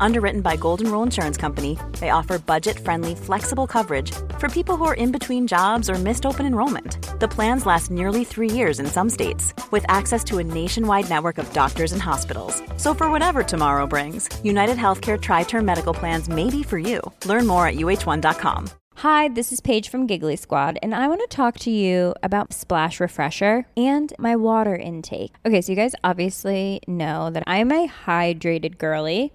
Underwritten by Golden Rule Insurance Company, they offer budget friendly, flexible coverage for people who are in between jobs or missed open enrollment. The plans last nearly three years in some states, with access to a nationwide network of doctors and hospitals. So, for whatever tomorrow brings, United Healthcare Tri Term Medical Plans may be for you. Learn more at uh1.com. Hi, this is Paige from Giggly Squad, and I want to talk to you about Splash Refresher and my water intake. Okay, so you guys obviously know that I'm a hydrated girly,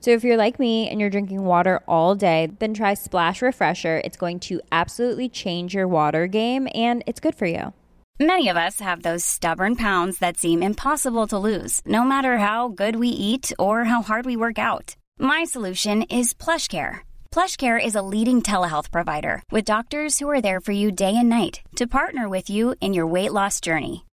So if you're like me and you're drinking water all day, then try Splash Refresher. It's going to absolutely change your water game and it's good for you. Many of us have those stubborn pounds that seem impossible to lose, no matter how good we eat or how hard we work out. My solution is PlushCare. PlushCare is a leading telehealth provider with doctors who are there for you day and night to partner with you in your weight loss journey.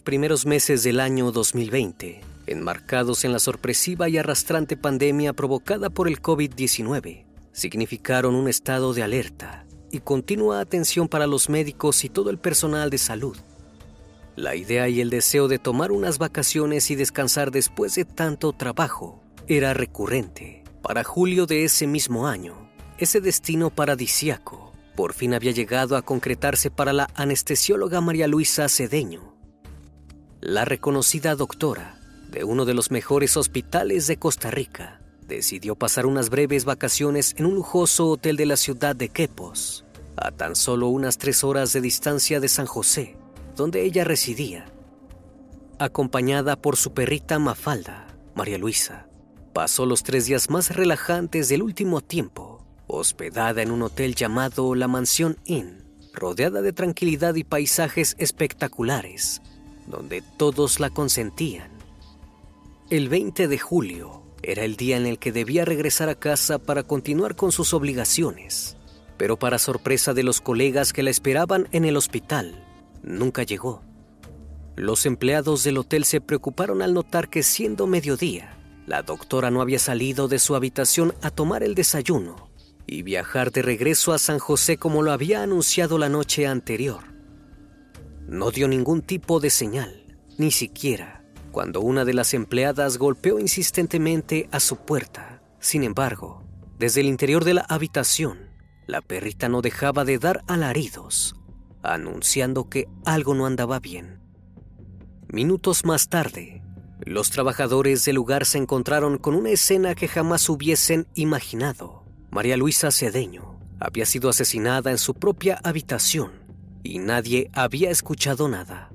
Los primeros meses del año 2020, enmarcados en la sorpresiva y arrastrante pandemia provocada por el COVID-19, significaron un estado de alerta y continua atención para los médicos y todo el personal de salud. La idea y el deseo de tomar unas vacaciones y descansar después de tanto trabajo era recurrente. Para julio de ese mismo año, ese destino paradisiaco por fin había llegado a concretarse para la anestesióloga María Luisa Cedeño, la reconocida doctora de uno de los mejores hospitales de Costa Rica decidió pasar unas breves vacaciones en un lujoso hotel de la ciudad de Quepos, a tan solo unas tres horas de distancia de San José, donde ella residía. Acompañada por su perrita Mafalda, María Luisa, pasó los tres días más relajantes del último tiempo, hospedada en un hotel llamado La Mansión Inn, rodeada de tranquilidad y paisajes espectaculares donde todos la consentían. El 20 de julio era el día en el que debía regresar a casa para continuar con sus obligaciones, pero para sorpresa de los colegas que la esperaban en el hospital, nunca llegó. Los empleados del hotel se preocuparon al notar que siendo mediodía, la doctora no había salido de su habitación a tomar el desayuno y viajar de regreso a San José como lo había anunciado la noche anterior. No dio ningún tipo de señal, ni siquiera cuando una de las empleadas golpeó insistentemente a su puerta. Sin embargo, desde el interior de la habitación, la perrita no dejaba de dar alaridos, anunciando que algo no andaba bien. Minutos más tarde, los trabajadores del lugar se encontraron con una escena que jamás hubiesen imaginado. María Luisa Cedeño había sido asesinada en su propia habitación y nadie había escuchado nada.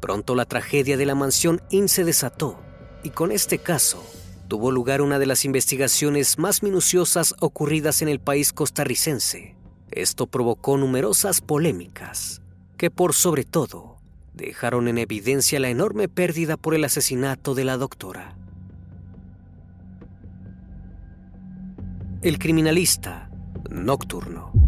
Pronto la tragedia de la mansión Inn se desató y con este caso tuvo lugar una de las investigaciones más minuciosas ocurridas en el país costarricense. Esto provocó numerosas polémicas que por sobre todo dejaron en evidencia la enorme pérdida por el asesinato de la doctora. El criminalista nocturno.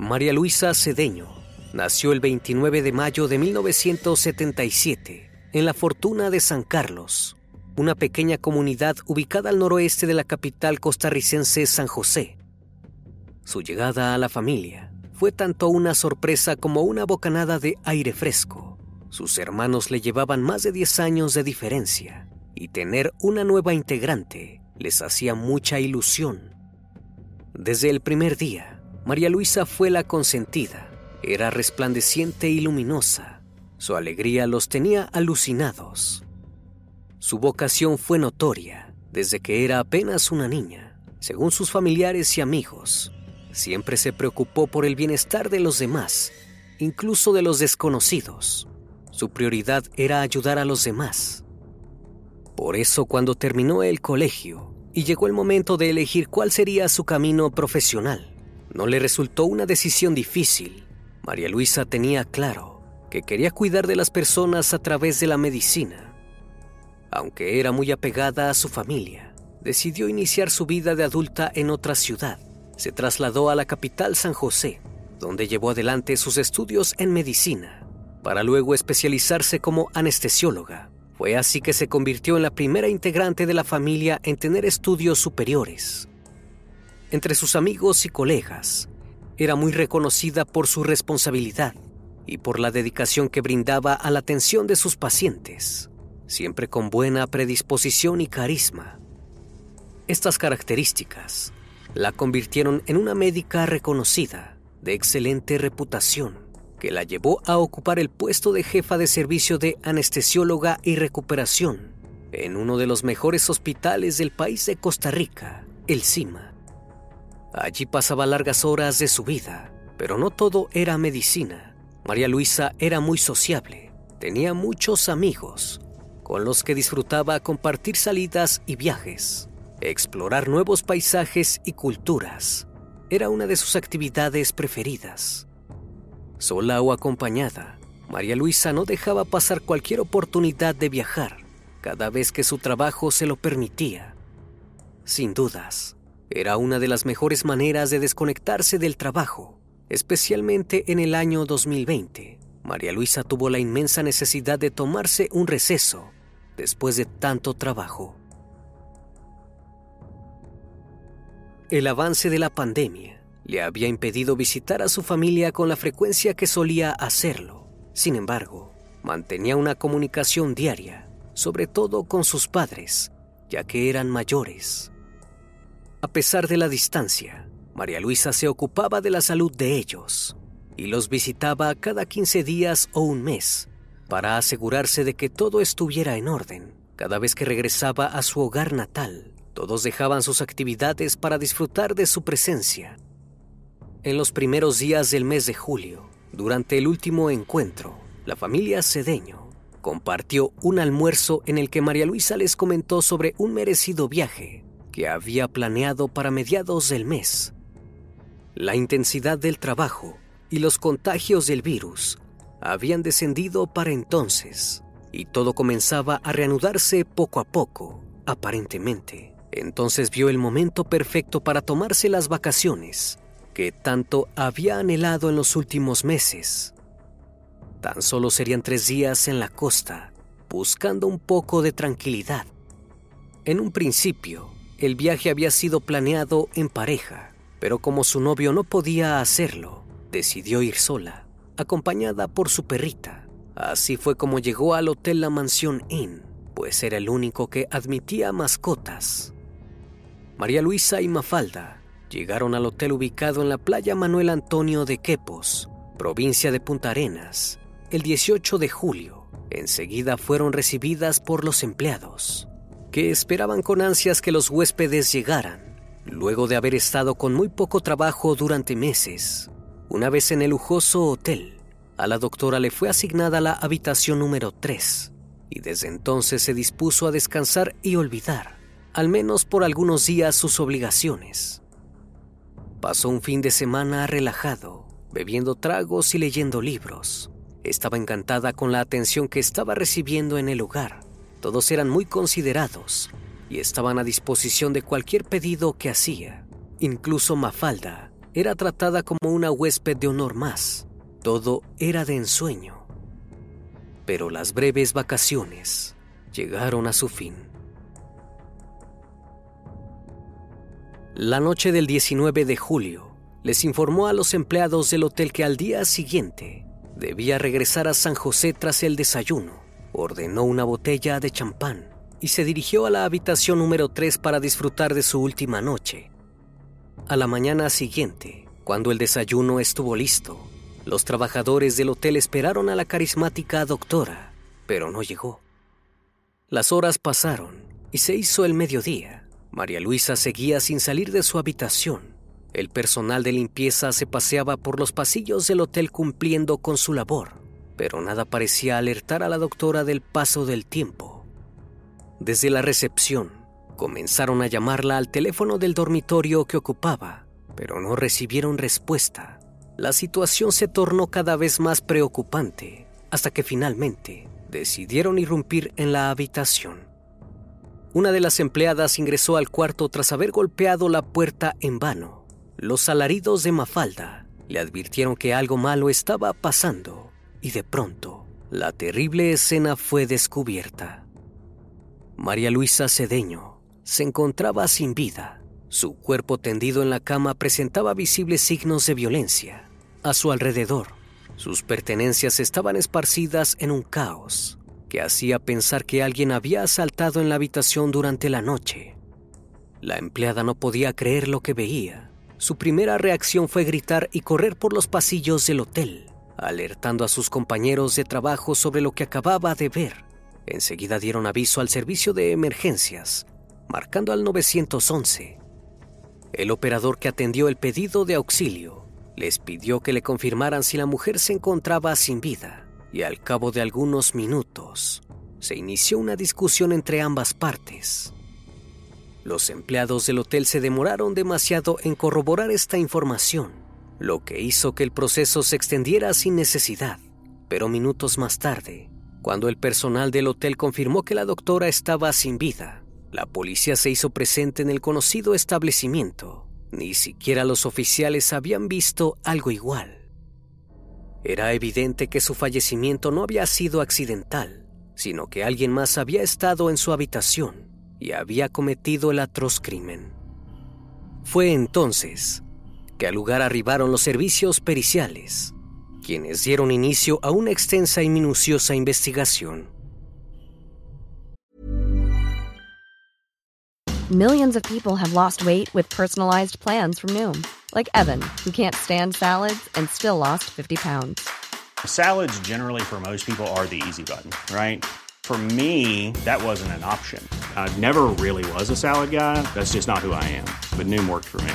María Luisa Cedeño nació el 29 de mayo de 1977 en la Fortuna de San Carlos, una pequeña comunidad ubicada al noroeste de la capital costarricense San José. Su llegada a la familia fue tanto una sorpresa como una bocanada de aire fresco. Sus hermanos le llevaban más de 10 años de diferencia y tener una nueva integrante les hacía mucha ilusión. Desde el primer día, María Luisa fue la consentida. Era resplandeciente y luminosa. Su alegría los tenía alucinados. Su vocación fue notoria desde que era apenas una niña. Según sus familiares y amigos, siempre se preocupó por el bienestar de los demás, incluso de los desconocidos. Su prioridad era ayudar a los demás. Por eso cuando terminó el colegio y llegó el momento de elegir cuál sería su camino profesional, no le resultó una decisión difícil. María Luisa tenía claro que quería cuidar de las personas a través de la medicina. Aunque era muy apegada a su familia, decidió iniciar su vida de adulta en otra ciudad. Se trasladó a la capital San José, donde llevó adelante sus estudios en medicina, para luego especializarse como anestesióloga. Fue así que se convirtió en la primera integrante de la familia en tener estudios superiores. Entre sus amigos y colegas, era muy reconocida por su responsabilidad y por la dedicación que brindaba a la atención de sus pacientes, siempre con buena predisposición y carisma. Estas características la convirtieron en una médica reconocida, de excelente reputación, que la llevó a ocupar el puesto de jefa de servicio de anestesióloga y recuperación en uno de los mejores hospitales del país de Costa Rica, el CIMA. Allí pasaba largas horas de su vida, pero no todo era medicina. María Luisa era muy sociable, tenía muchos amigos, con los que disfrutaba compartir salidas y viajes. Explorar nuevos paisajes y culturas era una de sus actividades preferidas. Sola o acompañada, María Luisa no dejaba pasar cualquier oportunidad de viajar cada vez que su trabajo se lo permitía. Sin dudas, era una de las mejores maneras de desconectarse del trabajo, especialmente en el año 2020. María Luisa tuvo la inmensa necesidad de tomarse un receso después de tanto trabajo. El avance de la pandemia le había impedido visitar a su familia con la frecuencia que solía hacerlo. Sin embargo, mantenía una comunicación diaria, sobre todo con sus padres, ya que eran mayores. A pesar de la distancia, María Luisa se ocupaba de la salud de ellos y los visitaba cada 15 días o un mes para asegurarse de que todo estuviera en orden. Cada vez que regresaba a su hogar natal, todos dejaban sus actividades para disfrutar de su presencia. En los primeros días del mes de julio, durante el último encuentro, la familia Cedeño compartió un almuerzo en el que María Luisa les comentó sobre un merecido viaje que había planeado para mediados del mes. La intensidad del trabajo y los contagios del virus habían descendido para entonces y todo comenzaba a reanudarse poco a poco, aparentemente. Entonces vio el momento perfecto para tomarse las vacaciones que tanto había anhelado en los últimos meses. Tan solo serían tres días en la costa, buscando un poco de tranquilidad. En un principio, el viaje había sido planeado en pareja, pero como su novio no podía hacerlo, decidió ir sola, acompañada por su perrita. Así fue como llegó al hotel La Mansión Inn, pues era el único que admitía mascotas. María Luisa y Mafalda llegaron al hotel ubicado en la playa Manuel Antonio de Quepos, provincia de Punta Arenas, el 18 de julio. Enseguida fueron recibidas por los empleados que esperaban con ansias que los huéspedes llegaran, luego de haber estado con muy poco trabajo durante meses. Una vez en el lujoso hotel, a la doctora le fue asignada la habitación número 3 y desde entonces se dispuso a descansar y olvidar, al menos por algunos días, sus obligaciones. Pasó un fin de semana relajado, bebiendo tragos y leyendo libros. Estaba encantada con la atención que estaba recibiendo en el lugar todos eran muy considerados y estaban a disposición de cualquier pedido que hacía. Incluso Mafalda era tratada como una huésped de honor más. Todo era de ensueño. Pero las breves vacaciones llegaron a su fin. La noche del 19 de julio, les informó a los empleados del hotel que al día siguiente debía regresar a San José tras el desayuno. Ordenó una botella de champán y se dirigió a la habitación número 3 para disfrutar de su última noche. A la mañana siguiente, cuando el desayuno estuvo listo, los trabajadores del hotel esperaron a la carismática doctora, pero no llegó. Las horas pasaron y se hizo el mediodía. María Luisa seguía sin salir de su habitación. El personal de limpieza se paseaba por los pasillos del hotel cumpliendo con su labor, pero nada parecía alertar a la doctora del paso del tiempo. Desde la recepción, comenzaron a llamarla al teléfono del dormitorio que ocupaba, pero no recibieron respuesta. La situación se tornó cada vez más preocupante, hasta que finalmente decidieron irrumpir en la habitación. Una de las empleadas ingresó al cuarto tras haber golpeado la puerta en vano. Los alaridos de Mafalda le advirtieron que algo malo estaba pasando y de pronto la terrible escena fue descubierta. María Luisa Cedeño se encontraba sin vida. Su cuerpo tendido en la cama presentaba visibles signos de violencia. A su alrededor, sus pertenencias estaban esparcidas en un caos que hacía pensar que alguien había asaltado en la habitación durante la noche. La empleada no podía creer lo que veía. Su primera reacción fue gritar y correr por los pasillos del hotel, alertando a sus compañeros de trabajo sobre lo que acababa de ver. Enseguida dieron aviso al servicio de emergencias, marcando al 911. El operador que atendió el pedido de auxilio les pidió que le confirmaran si la mujer se encontraba sin vida y al cabo de algunos minutos se inició una discusión entre ambas partes. Los empleados del hotel se demoraron demasiado en corroborar esta información, lo que hizo que el proceso se extendiera sin necesidad. Pero minutos más tarde, cuando el personal del hotel confirmó que la doctora estaba sin vida, la policía se hizo presente en el conocido establecimiento. Ni siquiera los oficiales habían visto algo igual. Era evidente que su fallecimiento no había sido accidental, sino que alguien más había estado en su habitación y había cometido el atroz crimen. Fue entonces que al lugar arribaron los servicios periciales, quienes dieron inicio a una extensa y minuciosa investigación. Millions of people have lost weight with personalized plans from Noom, like Evan, who can't stand salads and still lost 50 pounds. Salads, generally, for most people, are the easy button, right? For me, that wasn't an option. I never really was a salad guy. That's just not who I am. But Noom worked for me.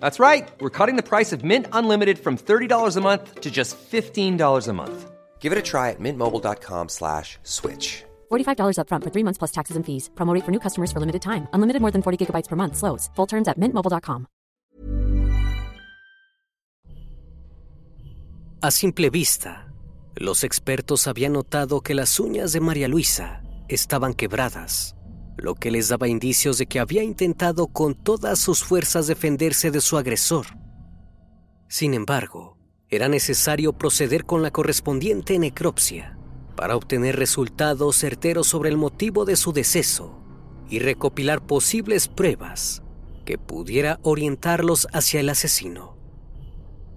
That's right. We're cutting the price of Mint Unlimited from $30 a month to just $15 a month. Give it a try at mintmobile.com slash switch. $45 upfront for three months plus taxes and fees. Promo rate for new customers for limited time. Unlimited more than 40 gigabytes per month. Slows. Full terms at mintmobile.com. A simple vista, los expertos habían notado que las uñas de María Luisa estaban quebradas, lo que les daba indicios de que había intentado con todas sus fuerzas defenderse de su agresor. Sin embargo, era necesario proceder con la correspondiente necropsia para obtener resultados certeros sobre el motivo de su deceso y recopilar posibles pruebas que pudiera orientarlos hacia el asesino.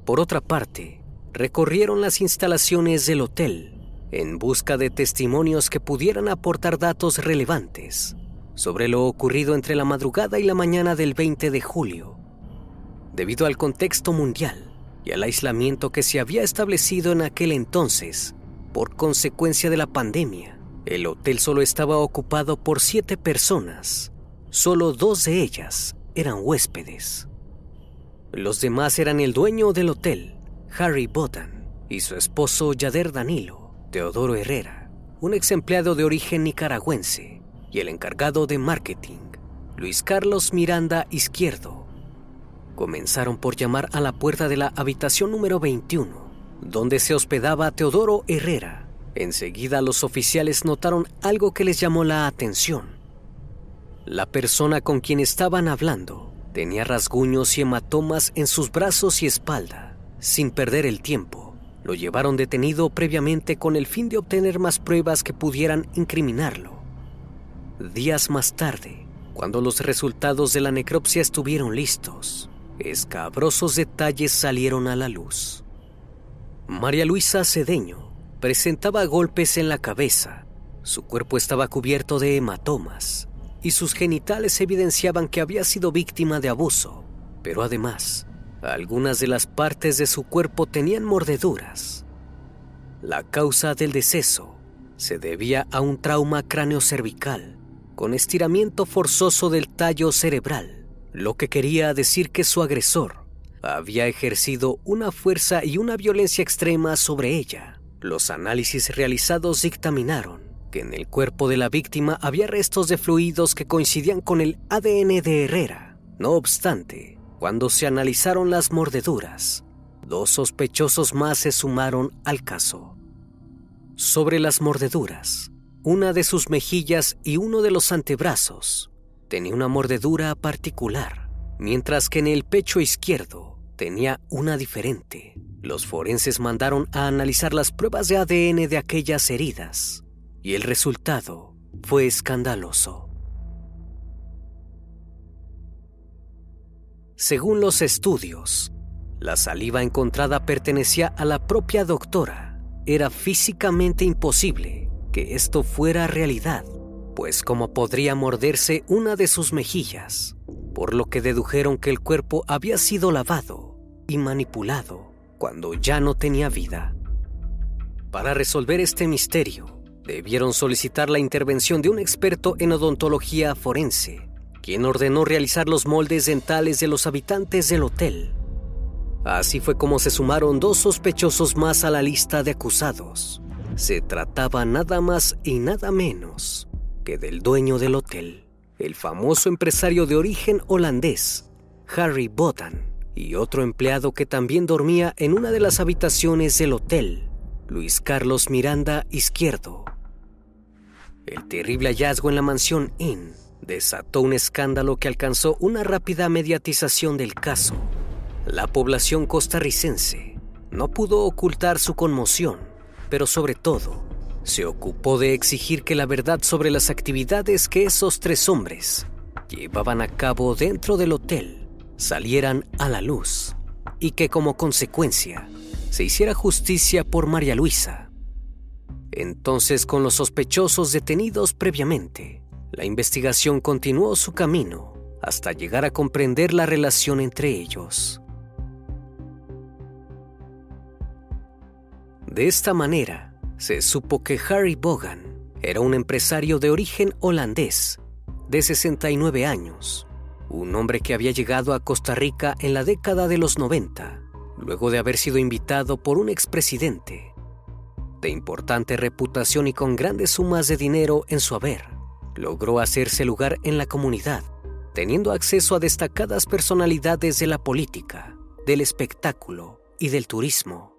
Por otra parte, recorrieron las instalaciones del hotel en busca de testimonios que pudieran aportar datos relevantes sobre lo ocurrido entre la madrugada y la mañana del 20 de julio. Debido al contexto mundial y al aislamiento que se había establecido en aquel entonces por consecuencia de la pandemia, el hotel solo estaba ocupado por siete personas. Solo dos de ellas eran huéspedes. Los demás eran el dueño del hotel, Harry Botan, y su esposo Yader Danilo, Teodoro Herrera, un ex empleado de origen nicaragüense, y el encargado de marketing, Luis Carlos Miranda Izquierdo. Comenzaron por llamar a la puerta de la habitación número 21, donde se hospedaba Teodoro Herrera. Enseguida los oficiales notaron algo que les llamó la atención. La persona con quien estaban hablando tenía rasguños y hematomas en sus brazos y espalda. Sin perder el tiempo, lo llevaron detenido previamente con el fin de obtener más pruebas que pudieran incriminarlo. Días más tarde, cuando los resultados de la necropsia estuvieron listos, escabrosos detalles salieron a la luz. María Luisa Cedeño presentaba golpes en la cabeza, su cuerpo estaba cubierto de hematomas y sus genitales evidenciaban que había sido víctima de abuso, pero además, algunas de las partes de su cuerpo tenían mordeduras. La causa del deceso se debía a un trauma cráneocervical con estiramiento forzoso del tallo cerebral, lo que quería decir que su agresor había ejercido una fuerza y una violencia extrema sobre ella. Los análisis realizados dictaminaron que en el cuerpo de la víctima había restos de fluidos que coincidían con el ADN de Herrera. No obstante, cuando se analizaron las mordeduras, dos sospechosos más se sumaron al caso. Sobre las mordeduras, una de sus mejillas y uno de los antebrazos tenía una mordedura particular, mientras que en el pecho izquierdo tenía una diferente. Los forenses mandaron a analizar las pruebas de ADN de aquellas heridas y el resultado fue escandaloso. Según los estudios, la saliva encontrada pertenecía a la propia doctora. Era físicamente imposible que esto fuera realidad, pues como podría morderse una de sus mejillas, por lo que dedujeron que el cuerpo había sido lavado y manipulado cuando ya no tenía vida. Para resolver este misterio, debieron solicitar la intervención de un experto en odontología forense, quien ordenó realizar los moldes dentales de los habitantes del hotel. Así fue como se sumaron dos sospechosos más a la lista de acusados. Se trataba nada más y nada menos que del dueño del hotel, el famoso empresario de origen holandés, Harry Botan, y otro empleado que también dormía en una de las habitaciones del hotel, Luis Carlos Miranda Izquierdo. El terrible hallazgo en la mansión Inn desató un escándalo que alcanzó una rápida mediatización del caso. La población costarricense no pudo ocultar su conmoción pero sobre todo, se ocupó de exigir que la verdad sobre las actividades que esos tres hombres llevaban a cabo dentro del hotel salieran a la luz y que como consecuencia se hiciera justicia por María Luisa. Entonces, con los sospechosos detenidos previamente, la investigación continuó su camino hasta llegar a comprender la relación entre ellos. De esta manera, se supo que Harry Bogan era un empresario de origen holandés, de 69 años, un hombre que había llegado a Costa Rica en la década de los 90, luego de haber sido invitado por un expresidente. De importante reputación y con grandes sumas de dinero en su haber, logró hacerse lugar en la comunidad, teniendo acceso a destacadas personalidades de la política, del espectáculo y del turismo.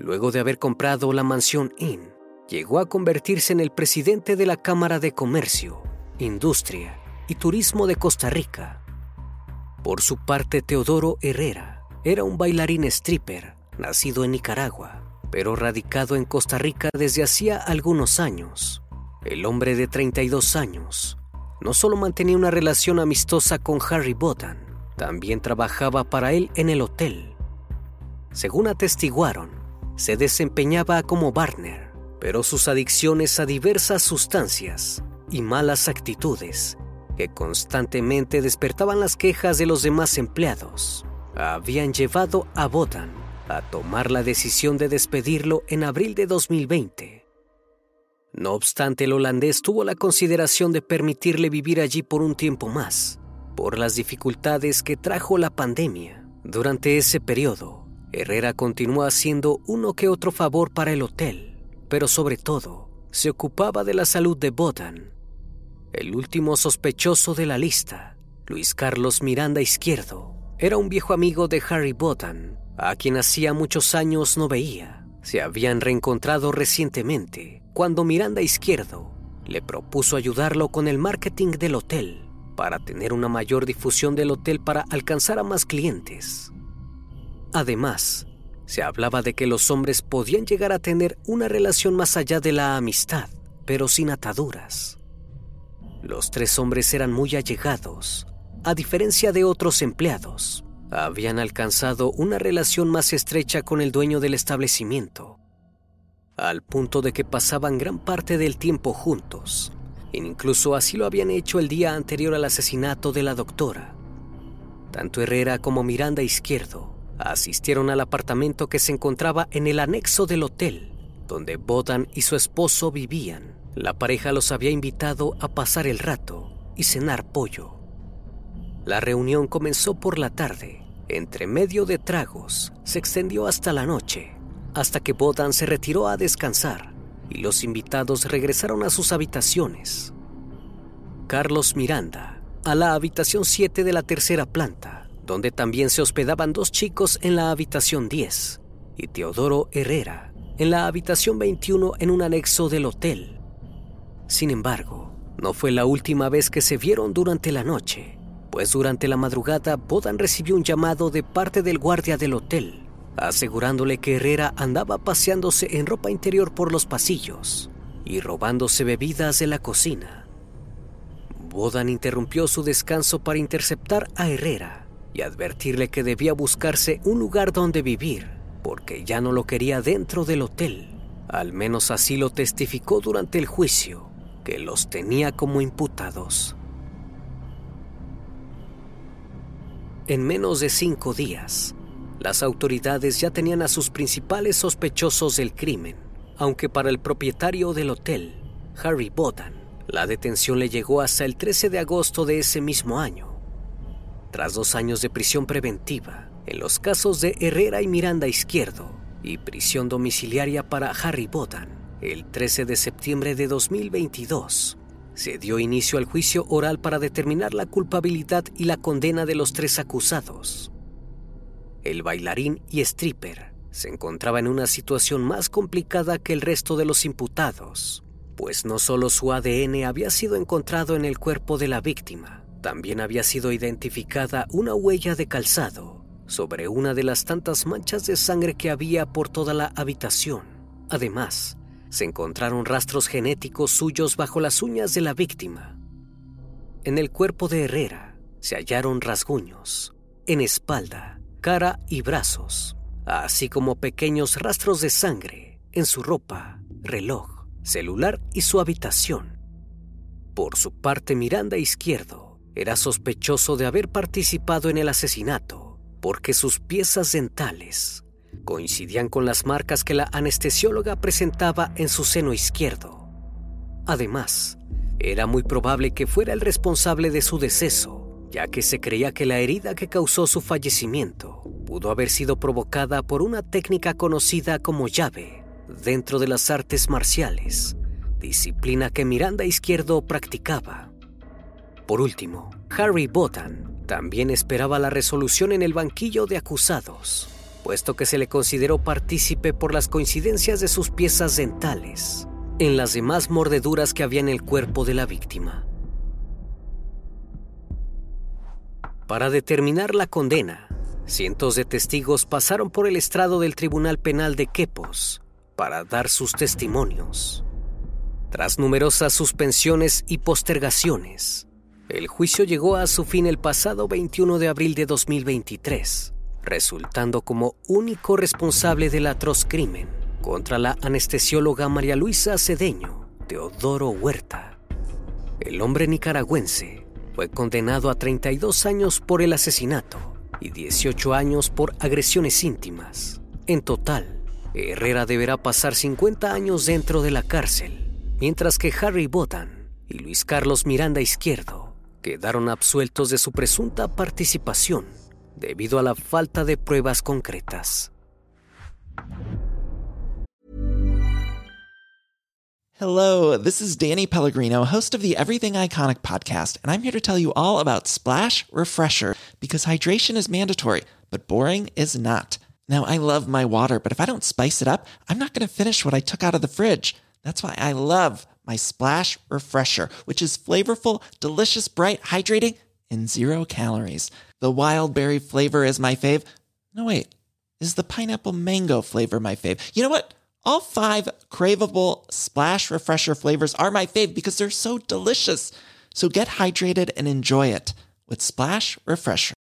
Luego de haber comprado la mansión Inn, llegó a convertirse en el presidente de la Cámara de Comercio, Industria y Turismo de Costa Rica. Por su parte, Teodoro Herrera era un bailarín stripper nacido en Nicaragua, pero radicado en Costa Rica desde hacía algunos años. El hombre de 32 años no solo mantenía una relación amistosa con Harry Botan, también trabajaba para él en el hotel. Según atestiguaron, se desempeñaba como barner, pero sus adicciones a diversas sustancias y malas actitudes que constantemente despertaban las quejas de los demás empleados habían llevado a Botan a tomar la decisión de despedirlo en abril de 2020. No obstante, el holandés tuvo la consideración de permitirle vivir allí por un tiempo más, por las dificultades que trajo la pandemia. Durante ese periodo, Herrera continuó haciendo uno que otro favor para el hotel, pero sobre todo se ocupaba de la salud de Bodan. El último sospechoso de la lista, Luis Carlos Miranda Izquierdo, era un viejo amigo de Harry Bodan, a quien hacía muchos años no veía. Se habían reencontrado recientemente cuando Miranda Izquierdo le propuso ayudarlo con el marketing del hotel para tener una mayor difusión del hotel para alcanzar a más clientes. Además, se hablaba de que los hombres podían llegar a tener una relación más allá de la amistad, pero sin ataduras. Los tres hombres eran muy allegados, a diferencia de otros empleados. Habían alcanzado una relación más estrecha con el dueño del establecimiento, al punto de que pasaban gran parte del tiempo juntos. Incluso así lo habían hecho el día anterior al asesinato de la doctora. Tanto Herrera como Miranda Izquierdo asistieron al apartamento que se encontraba en el anexo del hotel, donde Bodan y su esposo vivían. La pareja los había invitado a pasar el rato y cenar pollo. La reunión comenzó por la tarde. Entre medio de tragos, se extendió hasta la noche, hasta que Bodan se retiró a descansar y los invitados regresaron a sus habitaciones. Carlos Miranda, a la habitación 7 de la tercera planta, donde también se hospedaban dos chicos en la habitación 10, y Teodoro Herrera, en la habitación 21 en un anexo del hotel. Sin embargo, no fue la última vez que se vieron durante la noche, pues durante la madrugada Bodan recibió un llamado de parte del guardia del hotel, asegurándole que Herrera andaba paseándose en ropa interior por los pasillos y robándose bebidas de la cocina. Bodan interrumpió su descanso para interceptar a Herrera y advertirle que debía buscarse un lugar donde vivir, porque ya no lo quería dentro del hotel. Al menos así lo testificó durante el juicio, que los tenía como imputados. En menos de cinco días, las autoridades ya tenían a sus principales sospechosos del crimen, aunque para el propietario del hotel, Harry Bodan, la detención le llegó hasta el 13 de agosto de ese mismo año. Tras dos años de prisión preventiva, en los casos de Herrera y Miranda Izquierdo, y prisión domiciliaria para Harry Bodan, el 13 de septiembre de 2022, se dio inicio al juicio oral para determinar la culpabilidad y la condena de los tres acusados. El bailarín y stripper se encontraba en una situación más complicada que el resto de los imputados, pues no solo su ADN había sido encontrado en el cuerpo de la víctima, también había sido identificada una huella de calzado sobre una de las tantas manchas de sangre que había por toda la habitación. Además, se encontraron rastros genéticos suyos bajo las uñas de la víctima. En el cuerpo de Herrera se hallaron rasguños, en espalda, cara y brazos, así como pequeños rastros de sangre en su ropa, reloj, celular y su habitación. Por su parte, Miranda Izquierdo era sospechoso de haber participado en el asesinato porque sus piezas dentales coincidían con las marcas que la anestesióloga presentaba en su seno izquierdo. Además, era muy probable que fuera el responsable de su deceso, ya que se creía que la herida que causó su fallecimiento pudo haber sido provocada por una técnica conocida como llave dentro de las artes marciales, disciplina que Miranda Izquierdo practicaba. Por último, Harry Botan también esperaba la resolución en el banquillo de acusados puesto que se le consideró partícipe por las coincidencias de sus piezas dentales en las demás mordeduras que había en el cuerpo de la víctima. Para determinar la condena, cientos de testigos pasaron por el estrado del Tribunal Penal de Quepos para dar sus testimonios. Tras numerosas suspensiones y postergaciones, el juicio llegó a su fin el pasado 21 de abril de 2023 resultando como único responsable del atroz crimen contra la anestesióloga María Luisa Cedeño Teodoro Huerta. El hombre nicaragüense fue condenado a 32 años por el asesinato y 18 años por agresiones íntimas. En total, Herrera deberá pasar 50 años dentro de la cárcel, mientras que Harry Botan y Luis Carlos Miranda Izquierdo quedaron absueltos de su presunta participación debido a la falta de pruebas concretas. Hello, this is Danny Pellegrino, host of the Everything Iconic podcast, and I'm here to tell you all about Splash Refresher because hydration is mandatory, but boring is not. Now, I love my water, but if I don't spice it up, I'm not going to finish what I took out of the fridge. That's why I love my Splash Refresher, which is flavorful, delicious, bright, hydrating, and zero calories. The wild berry flavor is my fave. No, wait, is the pineapple mango flavor my fave? You know what? All five craveable splash refresher flavors are my fave because they're so delicious. So get hydrated and enjoy it with Splash Refresher.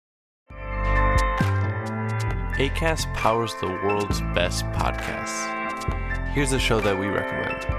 ACAST powers the world's best podcasts. Here's a show that we recommend.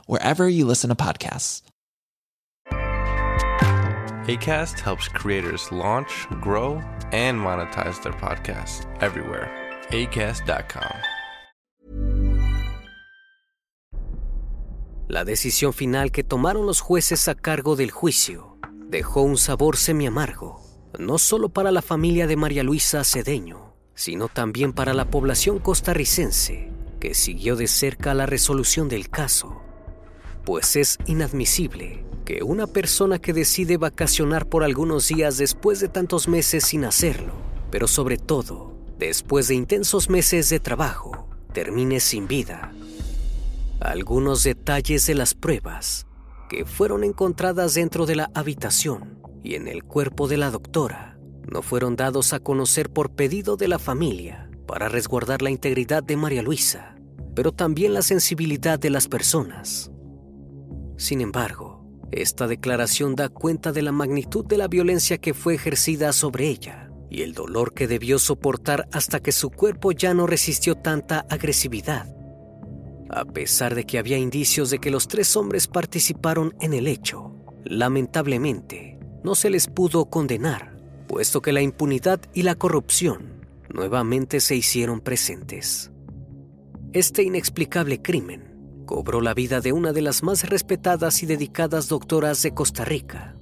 wherever you listen to podcasts. ACAST helps creators launch, grow, and monetize their podcasts everywhere. ACAST.com. La decisión final que tomaron los jueces a cargo del juicio dejó un sabor semi-amargo, no solo para la familia de María Luisa Cedeño, sino también para la población costarricense que siguió de cerca la resolución del caso pues es inadmisible que una persona que decide vacacionar por algunos días después de tantos meses sin hacerlo, pero sobre todo después de intensos meses de trabajo, termine sin vida. Algunos detalles de las pruebas que fueron encontradas dentro de la habitación y en el cuerpo de la doctora no fueron dados a conocer por pedido de la familia para resguardar la integridad de María Luisa, pero también la sensibilidad de las personas. Sin embargo, esta declaración da cuenta de la magnitud de la violencia que fue ejercida sobre ella y el dolor que debió soportar hasta que su cuerpo ya no resistió tanta agresividad. A pesar de que había indicios de que los tres hombres participaron en el hecho, lamentablemente no se les pudo condenar, puesto que la impunidad y la corrupción nuevamente se hicieron presentes. Este inexplicable crimen cobró la vida de una de las más respetadas y dedicadas doctoras de Costa Rica.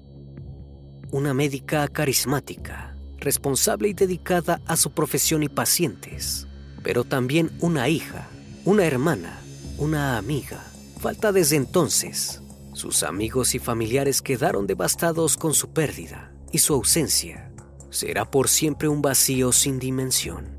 Una médica carismática, responsable y dedicada a su profesión y pacientes, pero también una hija, una hermana, una amiga. Falta desde entonces. Sus amigos y familiares quedaron devastados con su pérdida y su ausencia. Será por siempre un vacío sin dimensión.